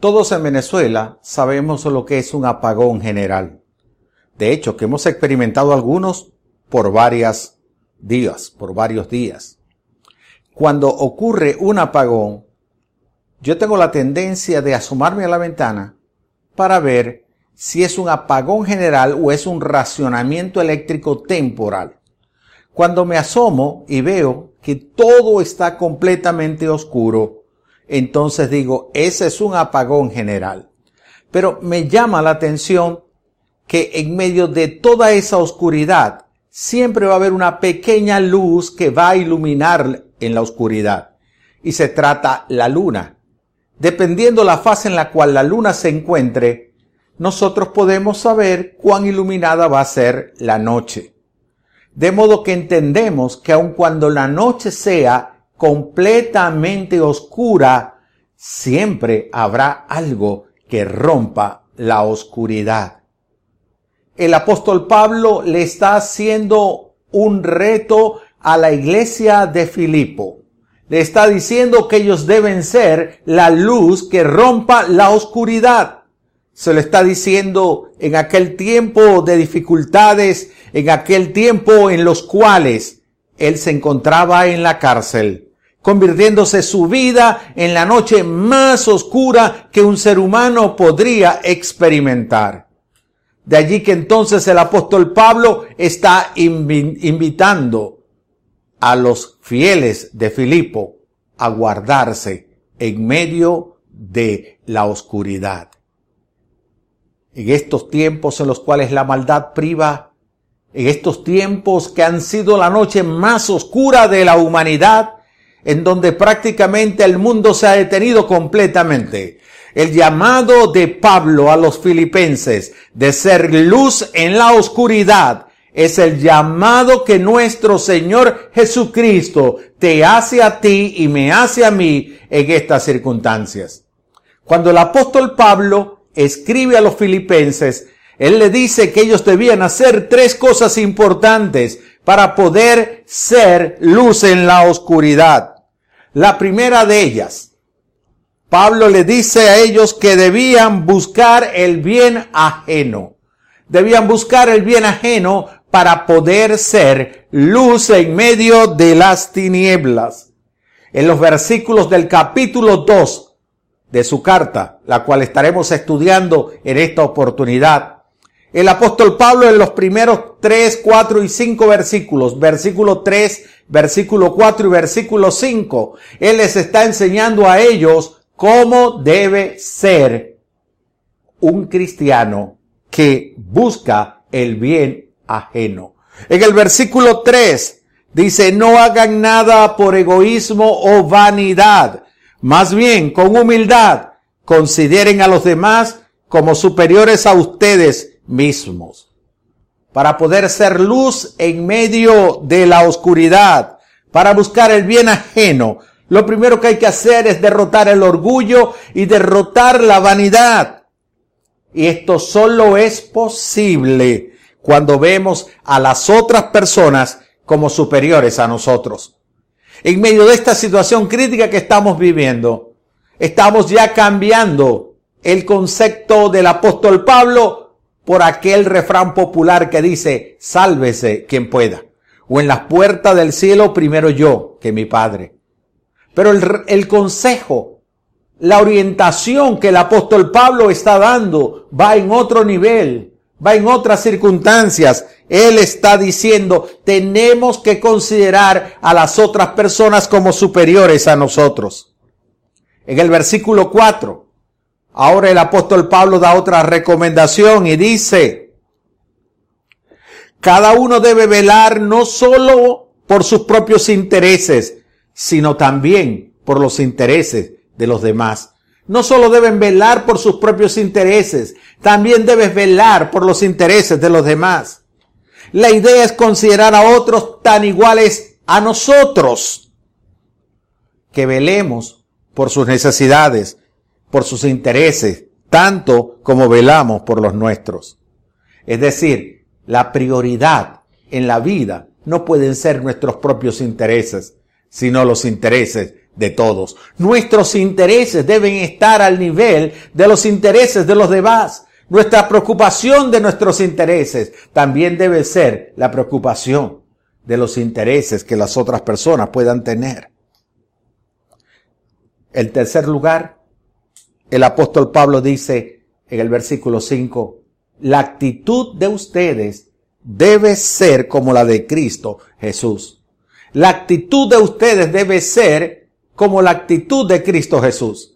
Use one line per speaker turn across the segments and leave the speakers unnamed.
Todos en Venezuela sabemos lo que es un apagón general. De hecho, que hemos experimentado algunos por varias días, por varios días. Cuando ocurre un apagón, yo tengo la tendencia de asomarme a la ventana para ver si es un apagón general o es un racionamiento eléctrico temporal. Cuando me asomo y veo que todo está completamente oscuro, entonces digo, ese es un apagón general. Pero me llama la atención que en medio de toda esa oscuridad siempre va a haber una pequeña luz que va a iluminar en la oscuridad. Y se trata la luna. Dependiendo la fase en la cual la luna se encuentre, nosotros podemos saber cuán iluminada va a ser la noche. De modo que entendemos que aun cuando la noche sea completamente oscura, siempre habrá algo que rompa la oscuridad. El apóstol Pablo le está haciendo un reto a la iglesia de Filipo. Le está diciendo que ellos deben ser la luz que rompa la oscuridad. Se lo está diciendo en aquel tiempo de dificultades, en aquel tiempo en los cuales él se encontraba en la cárcel convirtiéndose su vida en la noche más oscura que un ser humano podría experimentar. De allí que entonces el apóstol Pablo está invitando a los fieles de Filipo a guardarse en medio de la oscuridad. En estos tiempos en los cuales la maldad priva, en estos tiempos que han sido la noche más oscura de la humanidad, en donde prácticamente el mundo se ha detenido completamente. El llamado de Pablo a los filipenses de ser luz en la oscuridad es el llamado que nuestro Señor Jesucristo te hace a ti y me hace a mí en estas circunstancias. Cuando el apóstol Pablo escribe a los filipenses, él le dice que ellos debían hacer tres cosas importantes para poder ser luz en la oscuridad. La primera de ellas, Pablo le dice a ellos que debían buscar el bien ajeno. Debían buscar el bien ajeno para poder ser luz en medio de las tinieblas. En los versículos del capítulo 2 de su carta, la cual estaremos estudiando en esta oportunidad, el apóstol Pablo en los primeros 3, 4 y 5 versículos, versículo 3, versículo 4 y versículo 5, él les está enseñando a ellos cómo debe ser un cristiano que busca el bien ajeno. En el versículo 3 dice, no hagan nada por egoísmo o vanidad, más bien con humildad consideren a los demás como superiores a ustedes mismos. Para poder ser luz en medio de la oscuridad, para buscar el bien ajeno, lo primero que hay que hacer es derrotar el orgullo y derrotar la vanidad. Y esto solo es posible cuando vemos a las otras personas como superiores a nosotros. En medio de esta situación crítica que estamos viviendo, estamos ya cambiando el concepto del apóstol Pablo por aquel refrán popular que dice, sálvese quien pueda. O en las puertas del cielo primero yo que mi Padre. Pero el, el consejo, la orientación que el apóstol Pablo está dando va en otro nivel, va en otras circunstancias. Él está diciendo, tenemos que considerar a las otras personas como superiores a nosotros. En el versículo 4, Ahora el apóstol Pablo da otra recomendación y dice, cada uno debe velar no solo por sus propios intereses, sino también por los intereses de los demás. No solo deben velar por sus propios intereses, también debes velar por los intereses de los demás. La idea es considerar a otros tan iguales a nosotros, que velemos por sus necesidades, por sus intereses, tanto como velamos por los nuestros. Es decir, la prioridad en la vida no pueden ser nuestros propios intereses, sino los intereses de todos. Nuestros intereses deben estar al nivel de los intereses de los demás. Nuestra preocupación de nuestros intereses también debe ser la preocupación de los intereses que las otras personas puedan tener. El tercer lugar, el apóstol Pablo dice en el versículo 5, la actitud de ustedes debe ser como la de Cristo Jesús. La actitud de ustedes debe ser como la actitud de Cristo Jesús.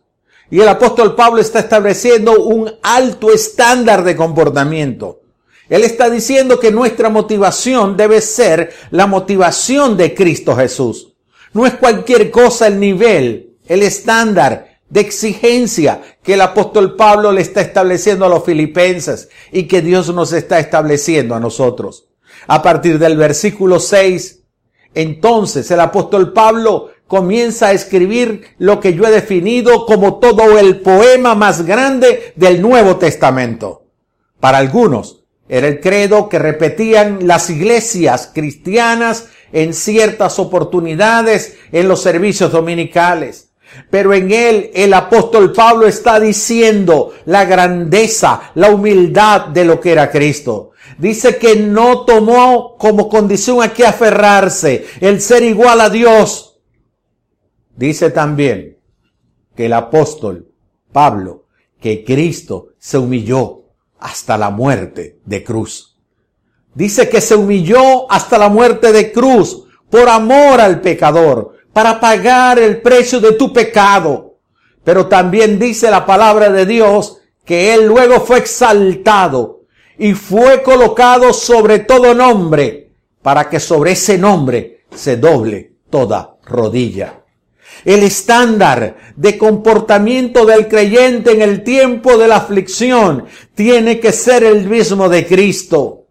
Y el apóstol Pablo está estableciendo un alto estándar de comportamiento. Él está diciendo que nuestra motivación debe ser la motivación de Cristo Jesús. No es cualquier cosa el nivel, el estándar de exigencia que el apóstol Pablo le está estableciendo a los filipenses y que Dios nos está estableciendo a nosotros. A partir del versículo 6, entonces el apóstol Pablo comienza a escribir lo que yo he definido como todo el poema más grande del Nuevo Testamento. Para algunos era el credo que repetían las iglesias cristianas en ciertas oportunidades en los servicios dominicales. Pero en él el apóstol Pablo está diciendo la grandeza, la humildad de lo que era Cristo. Dice que no tomó como condición a que aferrarse el ser igual a Dios, Dice también que el apóstol Pablo, que Cristo se humilló hasta la muerte de cruz. Dice que se humilló hasta la muerte de cruz por amor al pecador, para pagar el precio de tu pecado. Pero también dice la palabra de Dios que él luego fue exaltado y fue colocado sobre todo nombre, para que sobre ese nombre se doble toda rodilla. El estándar de comportamiento del creyente en el tiempo de la aflicción tiene que ser el mismo de Cristo.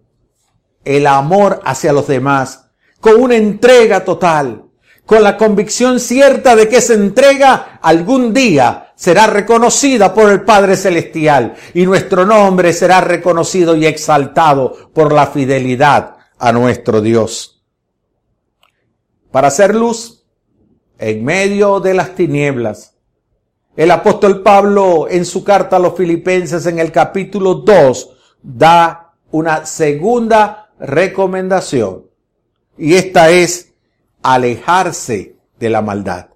El amor hacia los demás, con una entrega total, con la convicción cierta de que esa entrega algún día será reconocida por el Padre Celestial y nuestro nombre será reconocido y exaltado por la fidelidad a nuestro Dios. Para hacer luz, en medio de las tinieblas. El apóstol Pablo en su carta a los filipenses en el capítulo 2 da una segunda recomendación y esta es alejarse de la maldad.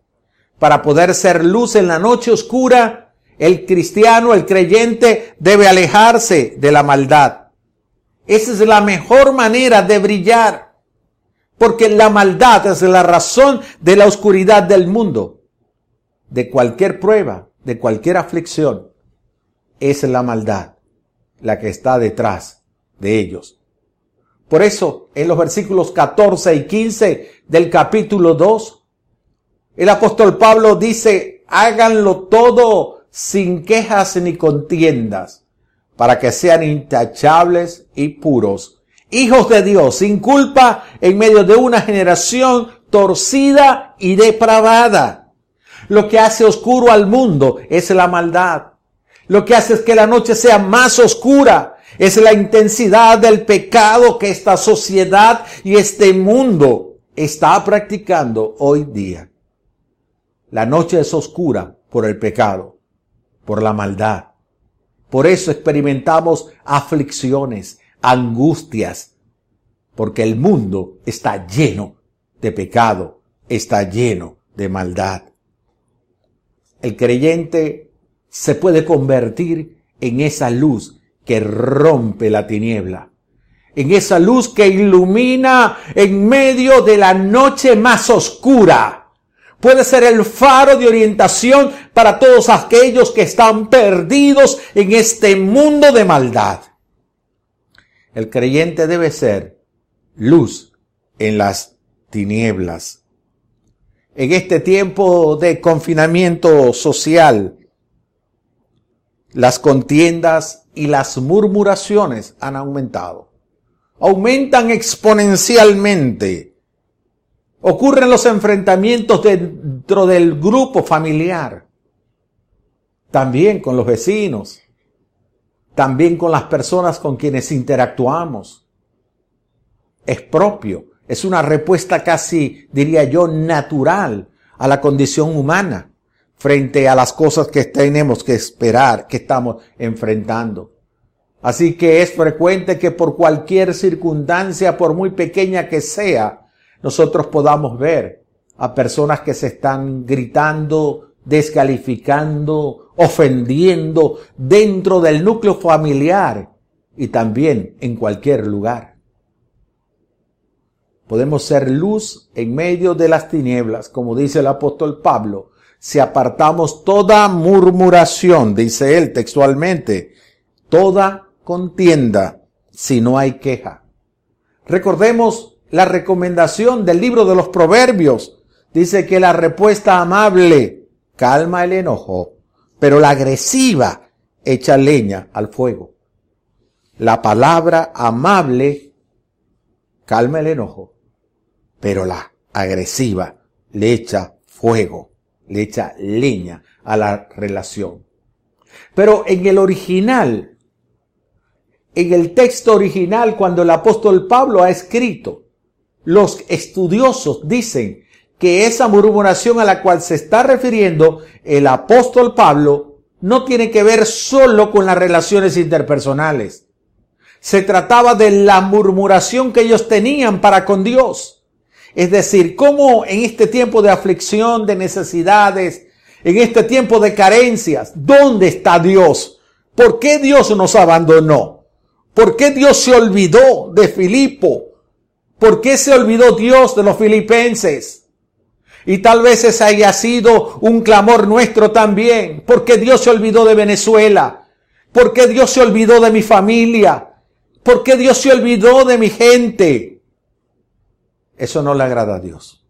Para poder ser luz en la noche oscura, el cristiano, el creyente debe alejarse de la maldad. Esa es la mejor manera de brillar. Porque la maldad es la razón de la oscuridad del mundo. De cualquier prueba, de cualquier aflicción, es la maldad la que está detrás de ellos. Por eso, en los versículos 14 y 15 del capítulo 2, el apóstol Pablo dice, háganlo todo sin quejas ni contiendas, para que sean intachables y puros hijos de Dios, sin culpa, en medio de una generación torcida y depravada. Lo que hace oscuro al mundo es la maldad. Lo que hace es que la noche sea más oscura. Es la intensidad del pecado que esta sociedad y este mundo está practicando hoy día. La noche es oscura por el pecado, por la maldad. Por eso experimentamos aflicciones, angustias, porque el mundo está lleno de pecado, está lleno de maldad. El creyente se puede convertir en esa luz que rompe la tiniebla, en esa luz que ilumina en medio de la noche más oscura. Puede ser el faro de orientación para todos aquellos que están perdidos en este mundo de maldad. El creyente debe ser luz en las tinieblas. En este tiempo de confinamiento social, las contiendas y las murmuraciones han aumentado. Aumentan exponencialmente. Ocurren los enfrentamientos dentro del grupo familiar. También con los vecinos también con las personas con quienes interactuamos. Es propio, es una respuesta casi, diría yo, natural a la condición humana frente a las cosas que tenemos que esperar, que estamos enfrentando. Así que es frecuente que por cualquier circunstancia, por muy pequeña que sea, nosotros podamos ver a personas que se están gritando, descalificando, ofendiendo dentro del núcleo familiar y también en cualquier lugar. Podemos ser luz en medio de las tinieblas, como dice el apóstol Pablo, si apartamos toda murmuración, dice él textualmente, toda contienda, si no hay queja. Recordemos la recomendación del libro de los Proverbios. Dice que la respuesta amable calma el enojo, pero la agresiva echa leña al fuego. La palabra amable calma el enojo, pero la agresiva le echa fuego, le echa leña a la relación. Pero en el original, en el texto original, cuando el apóstol Pablo ha escrito, los estudiosos dicen que esa murmuración a la cual se está refiriendo el apóstol Pablo no tiene que ver solo con las relaciones interpersonales. Se trataba de la murmuración que ellos tenían para con Dios. Es decir, cómo en este tiempo de aflicción, de necesidades, en este tiempo de carencias, ¿dónde está Dios? ¿Por qué Dios nos abandonó? ¿Por qué Dios se olvidó de Filipo? ¿Por qué se olvidó Dios de los filipenses? Y tal vez ese haya sido un clamor nuestro también. porque Dios se olvidó de Venezuela? porque Dios se olvidó de mi familia? porque Dios se olvidó de mi gente? Eso no le agrada a Dios.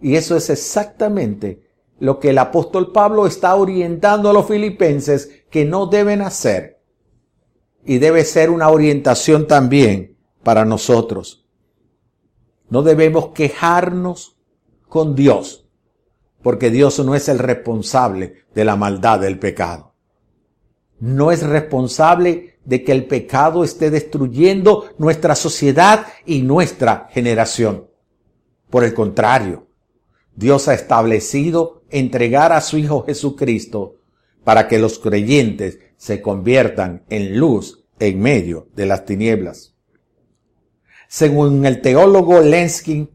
Y eso es exactamente lo que el apóstol Pablo está orientando a los filipenses que no deben hacer. Y debe ser una orientación también para nosotros. No debemos quejarnos con Dios, porque Dios no es el responsable de la maldad del pecado. No es responsable de que el pecado esté destruyendo nuestra sociedad y nuestra generación. Por el contrario, Dios ha establecido entregar a su Hijo Jesucristo para que los creyentes se conviertan en luz en medio de las tinieblas. Según el teólogo Lenskin,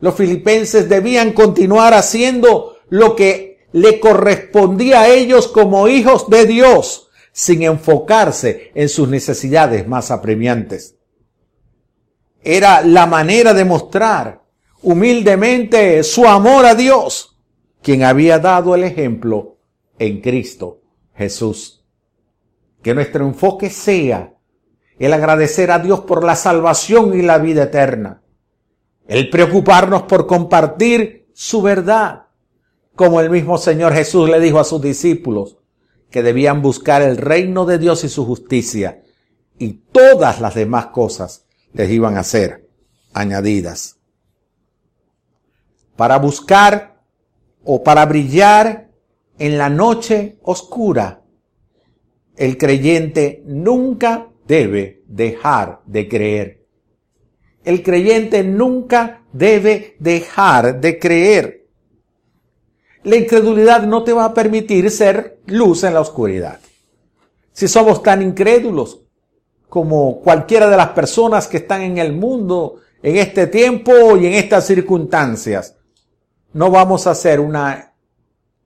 los filipenses debían continuar haciendo lo que le correspondía a ellos como hijos de Dios, sin enfocarse en sus necesidades más apremiantes. Era la manera de mostrar humildemente su amor a Dios, quien había dado el ejemplo en Cristo Jesús. Que nuestro enfoque sea el agradecer a Dios por la salvación y la vida eterna el preocuparnos por compartir su verdad, como el mismo Señor Jesús le dijo a sus discípulos, que debían buscar el reino de Dios y su justicia, y todas las demás cosas les iban a ser añadidas. Para buscar o para brillar en la noche oscura, el creyente nunca debe dejar de creer. El creyente nunca debe dejar de creer. La incredulidad no te va a permitir ser luz en la oscuridad. Si somos tan incrédulos como cualquiera de las personas que están en el mundo en este tiempo y en estas circunstancias, no vamos a ser una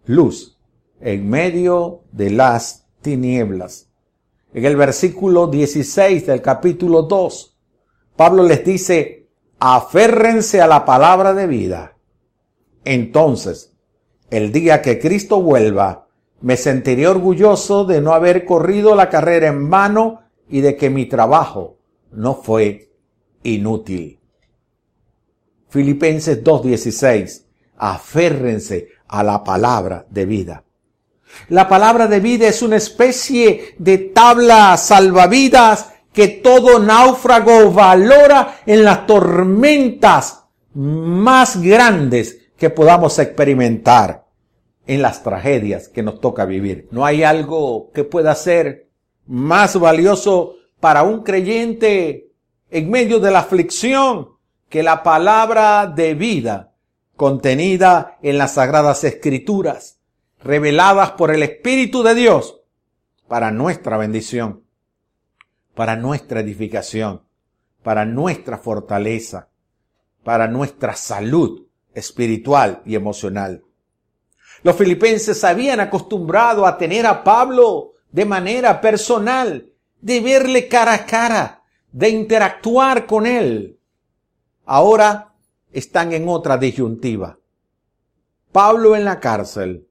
luz en medio de las En el versículo 16 del capítulo 2, Pablo les dice, aférrense a la palabra de vida. Entonces, el día que Cristo vuelva, me sentiré orgulloso de no haber corrido la carrera en vano y de que mi trabajo no fue inútil. Filipenses 2.16. Aférrense a la palabra de vida. La palabra de vida es una especie de tabla salvavidas que todo náufrago valora en las tormentas más grandes que podamos experimentar, en las tragedias que nos toca vivir. No hay algo que pueda ser más valioso para un creyente en medio de la aflicción que la palabra de vida contenida en las sagradas escrituras, reveladas por el Espíritu de Dios para nuestra bendición, para nuestra edificación, para nuestra fortaleza, para nuestra salud espiritual y emocional. Los filipenses habían acostumbrado a tener a Pablo de manera personal, de verle cara a cara, de interactuar con él. Ahora están en otra disyuntiva. Pablo en la cárcel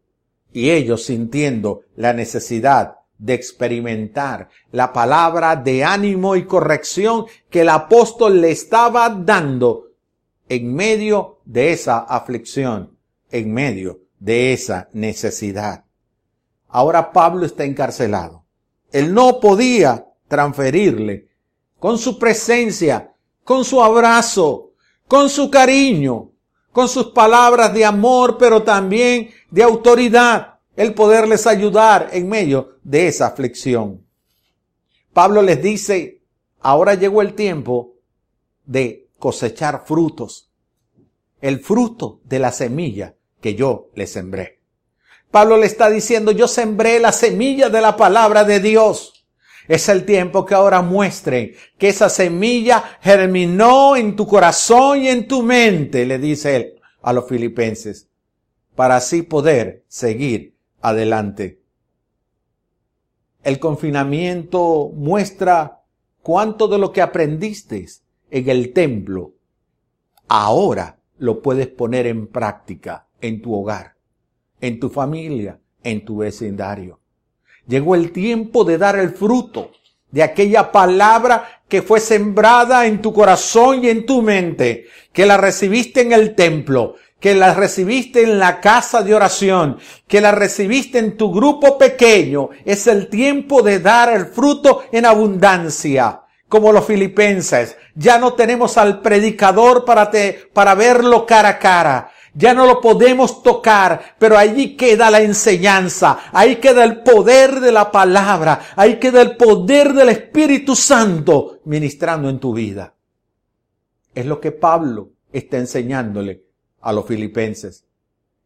y ellos sintiendo la necesidad de experimentar la palabra de ánimo y corrección que el apóstol le estaba dando en medio de esa aflicción, en medio de esa necesidad. Ahora Pablo está encarcelado. Él no podía transferirle con su presencia, con su abrazo, con su cariño, con sus palabras de amor, pero también de autoridad, el poderles ayudar en medio de esa aflicción. Pablo les dice, ahora llegó el tiempo de cosechar frutos, el fruto de la semilla que yo le sembré. Pablo le está diciendo, yo sembré la semilla de la palabra de Dios. Es el tiempo que ahora muestre que esa semilla germinó en tu corazón y en tu mente, le dice él a los filipenses, para así poder seguir adelante. El confinamiento muestra cuánto de lo que aprendiste en el templo ahora lo puedes poner en práctica en tu hogar, en tu familia, en tu vecindario. Llegó el tiempo de dar el fruto de aquella palabra que fue sembrada en tu corazón y en tu mente, que la recibiste en el templo, que la recibiste en la casa de oración, que la recibiste en tu grupo pequeño. Es el tiempo de dar el fruto en abundancia. Como los filipenses, ya no tenemos al predicador para, te, para verlo cara a cara. Ya no lo podemos tocar, pero allí queda la enseñanza, ahí queda el poder de la palabra, ahí queda el poder del Espíritu Santo ministrando en tu vida. Es lo que Pablo está enseñándole a los filipenses.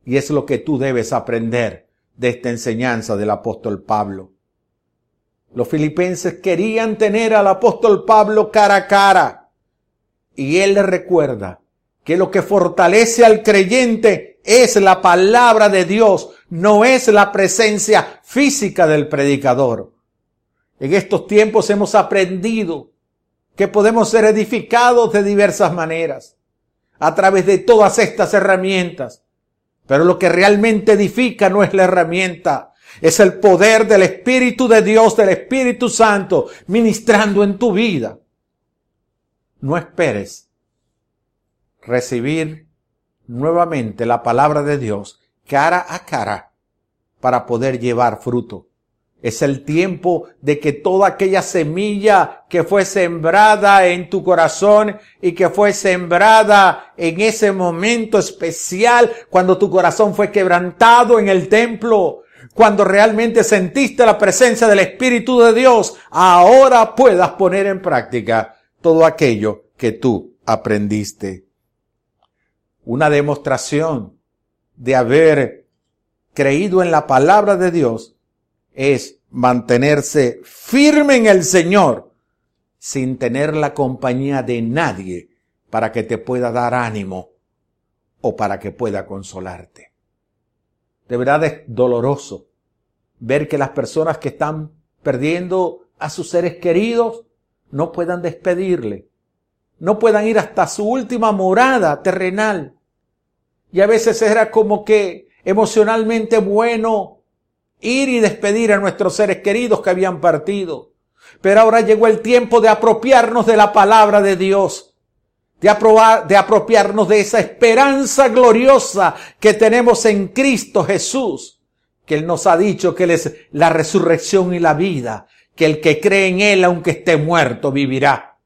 Y es lo que tú debes aprender de esta enseñanza del apóstol Pablo. Los filipenses querían tener al apóstol Pablo cara a cara. Y él le recuerda que lo que fortalece al creyente es la palabra de Dios, no es la presencia física del predicador. En estos tiempos hemos aprendido que podemos ser edificados de diversas maneras, a través de todas estas herramientas. Pero lo que realmente edifica no es la herramienta, es el poder del Espíritu de Dios, del Espíritu Santo, ministrando en tu vida. No esperes recibir nuevamente la palabra de Dios cara a cara para poder llevar fruto. Es el tiempo de que toda aquella semilla que fue sembrada en tu corazón y que fue sembrada en ese momento especial cuando tu corazón fue quebrantado en el templo, cuando realmente sentiste la presencia del Espíritu de Dios, ahora puedas poner en práctica todo aquello que tú aprendiste una demostración de haber creído en la palabra de Dios es mantenerse firme en el Señor sin tener la compañía de nadie para que te pueda dar ánimo o para que pueda consolarte. De verdad es doloroso ver que las personas que están perdiendo a sus seres queridos no puedan despedirle, no puedan ir hasta su última morada terrenal y a veces era como que emocionalmente bueno ir y despedir a nuestros seres queridos que habían partido. Pero ahora llegó el tiempo de apropiarnos de la palabra de Dios, de, aprobar, de apropiarnos de esa esperanza gloriosa que tenemos en Cristo Jesús, que Él nos ha dicho que Él es la resurrección y la vida, que el que cree en Él, aunque esté muerto, vivirá.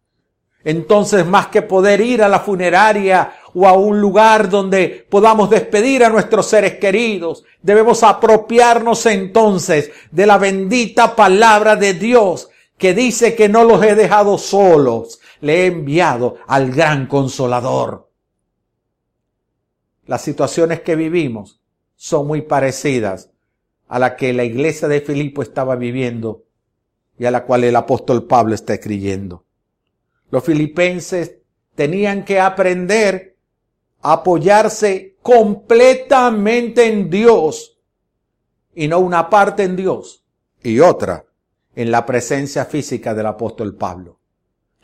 Entonces, más que poder ir a la funeraria o a un lugar donde podamos despedir a nuestros seres queridos. Debemos apropiarnos entonces de la bendita palabra de Dios que dice que no los he dejado solos, le he enviado al gran consolador. las situaciones que vivimos son muy parecidas a la que la iglesia de Filipo estaba viviendo y a la cual el apóstol Pablo está escribiendo. Los filipenses tenían que aprender apoyarse completamente en Dios y no una parte en Dios y otra en la presencia física del apóstol Pablo.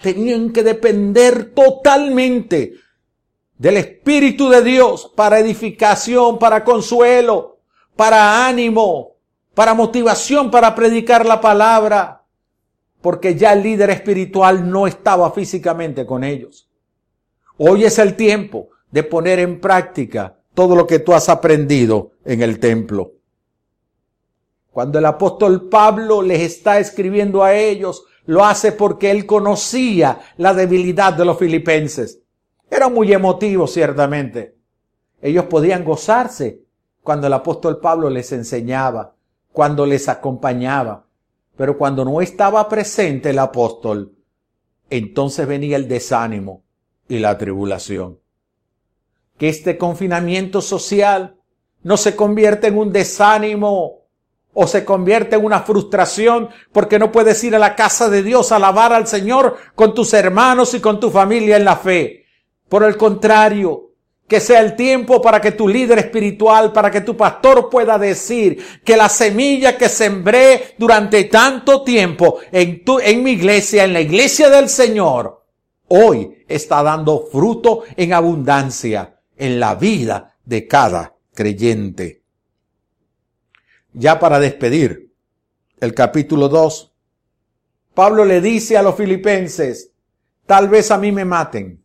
Tenían que depender totalmente del Espíritu de Dios para edificación, para consuelo, para ánimo, para motivación para predicar la palabra, porque ya el líder espiritual no estaba físicamente con ellos. Hoy es el tiempo de poner en práctica todo lo que tú has aprendido en el templo. Cuando el apóstol Pablo les está escribiendo a ellos, lo hace porque él conocía la debilidad de los filipenses. Era muy emotivo, ciertamente. Ellos podían gozarse cuando el apóstol Pablo les enseñaba, cuando les acompañaba. Pero cuando no estaba presente el apóstol, entonces venía el desánimo y la tribulación. Que este confinamiento social no se convierta en un desánimo o se convierte en una frustración porque no puedes ir a la casa de Dios a alabar al Señor con tus hermanos y con tu familia en la fe. Por el contrario, que sea el tiempo para que tu líder espiritual, para que tu pastor pueda decir que la semilla que sembré durante tanto tiempo en tu, en mi iglesia, en la iglesia del Señor, hoy está dando fruto en abundancia en la vida de cada creyente. Ya para despedir el capítulo 2, Pablo le dice a los filipenses, tal vez a mí me maten,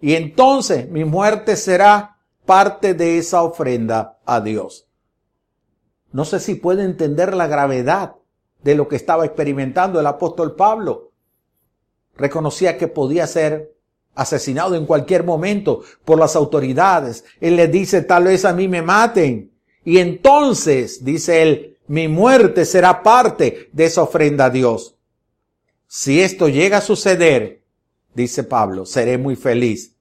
y entonces mi muerte será parte de esa ofrenda a Dios. No sé si puede entender la gravedad de lo que estaba experimentando el apóstol Pablo. Reconocía que podía ser asesinado en cualquier momento por las autoridades. Él le dice, tal vez a mí me maten. Y entonces, dice él, mi muerte será parte de esa ofrenda a Dios. Si esto llega a suceder, dice Pablo, seré muy feliz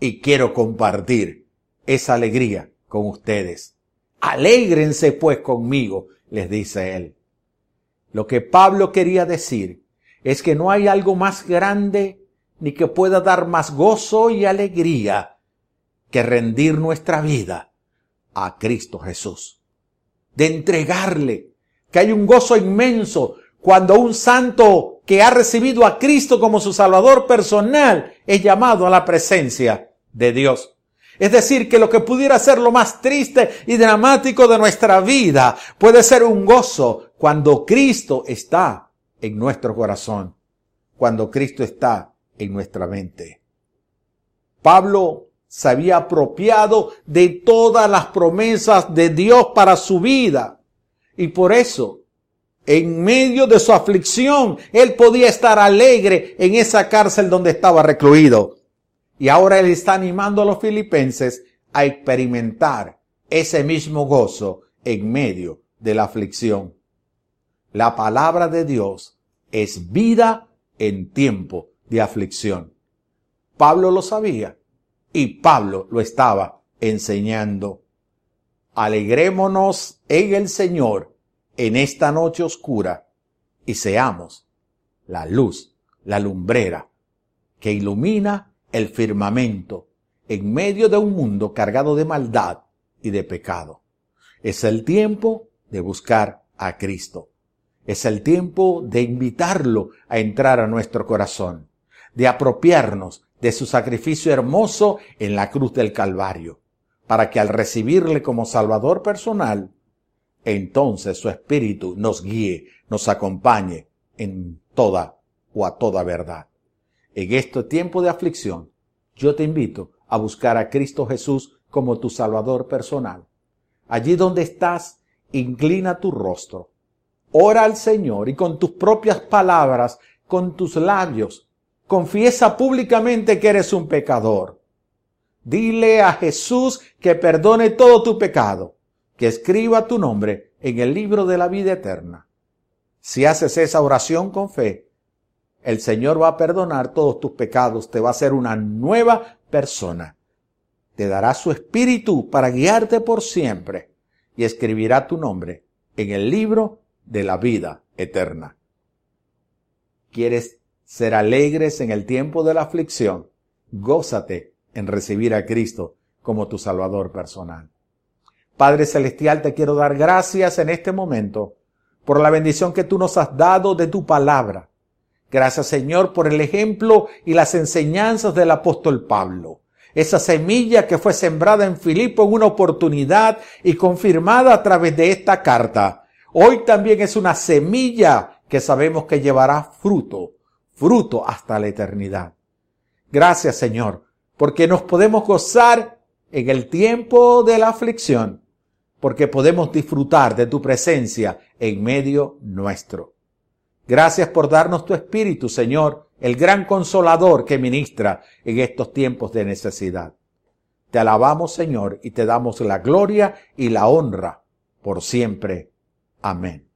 y quiero compartir esa alegría con ustedes. Alégrense pues conmigo, les dice él. Lo que Pablo quería decir es que no hay algo más grande ni que pueda dar más gozo y alegría que rendir nuestra vida a Cristo Jesús. De entregarle, que hay un gozo inmenso cuando un santo que ha recibido a Cristo como su Salvador personal es llamado a la presencia de Dios. Es decir, que lo que pudiera ser lo más triste y dramático de nuestra vida puede ser un gozo cuando Cristo está en nuestro corazón, cuando Cristo está en nuestra mente. Pablo se había apropiado de todas las promesas de Dios para su vida y por eso en medio de su aflicción, él podía estar alegre en esa cárcel donde estaba recluido. Y ahora él está animando a los filipenses a experimentar ese mismo gozo en medio de la aflicción. La palabra de Dios es vida en tiempo de aflicción. Pablo lo sabía y Pablo lo estaba enseñando. Alegrémonos en el Señor en esta noche oscura y seamos la luz, la lumbrera que ilumina el firmamento en medio de un mundo cargado de maldad y de pecado. Es el tiempo de buscar a Cristo. Es el tiempo de invitarlo a entrar a nuestro corazón, de apropiarnos de su sacrificio hermoso en la cruz del Calvario, para que al recibirle como Salvador personal, entonces su Espíritu nos guíe, nos acompañe en toda o a toda verdad. En este tiempo de aflicción, yo te invito a buscar a Cristo Jesús como tu Salvador personal. Allí donde estás, inclina tu rostro. Ora al Señor y con tus propias palabras, con tus labios, confiesa públicamente que eres un pecador. Dile a Jesús que perdone todo tu pecado, que escriba tu nombre en el libro de la vida eterna. Si haces esa oración con fe, el Señor va a perdonar todos tus pecados, te va a hacer una nueva persona. te dará su espíritu para guiarte por siempre y escribirá tu nombre en el libro de la vida eterna. ¿Quieres ser alegres en el tiempo de la aflicción? Gózate en recibir a Cristo como tu Salvador personal. Padre Celestial, te quiero dar gracias en este momento por la bendición que tú nos has dado de tu palabra. Gracias Señor por el ejemplo y las enseñanzas del apóstol Pablo. Esa semilla que fue sembrada en Filipo en una oportunidad y confirmada a través de esta carta. Hoy también es una semilla que sabemos que llevará fruto, fruto hasta la eternidad. Gracias Señor, porque nos podemos gozar en el tiempo de la aflicción, porque podemos disfrutar de tu presencia en medio nuestro. Gracias por darnos tu Espíritu, Señor, el gran consolador que ministra en estos tiempos de necesidad. Te alabamos, Señor, y te damos la gloria y la honra por siempre. Amén.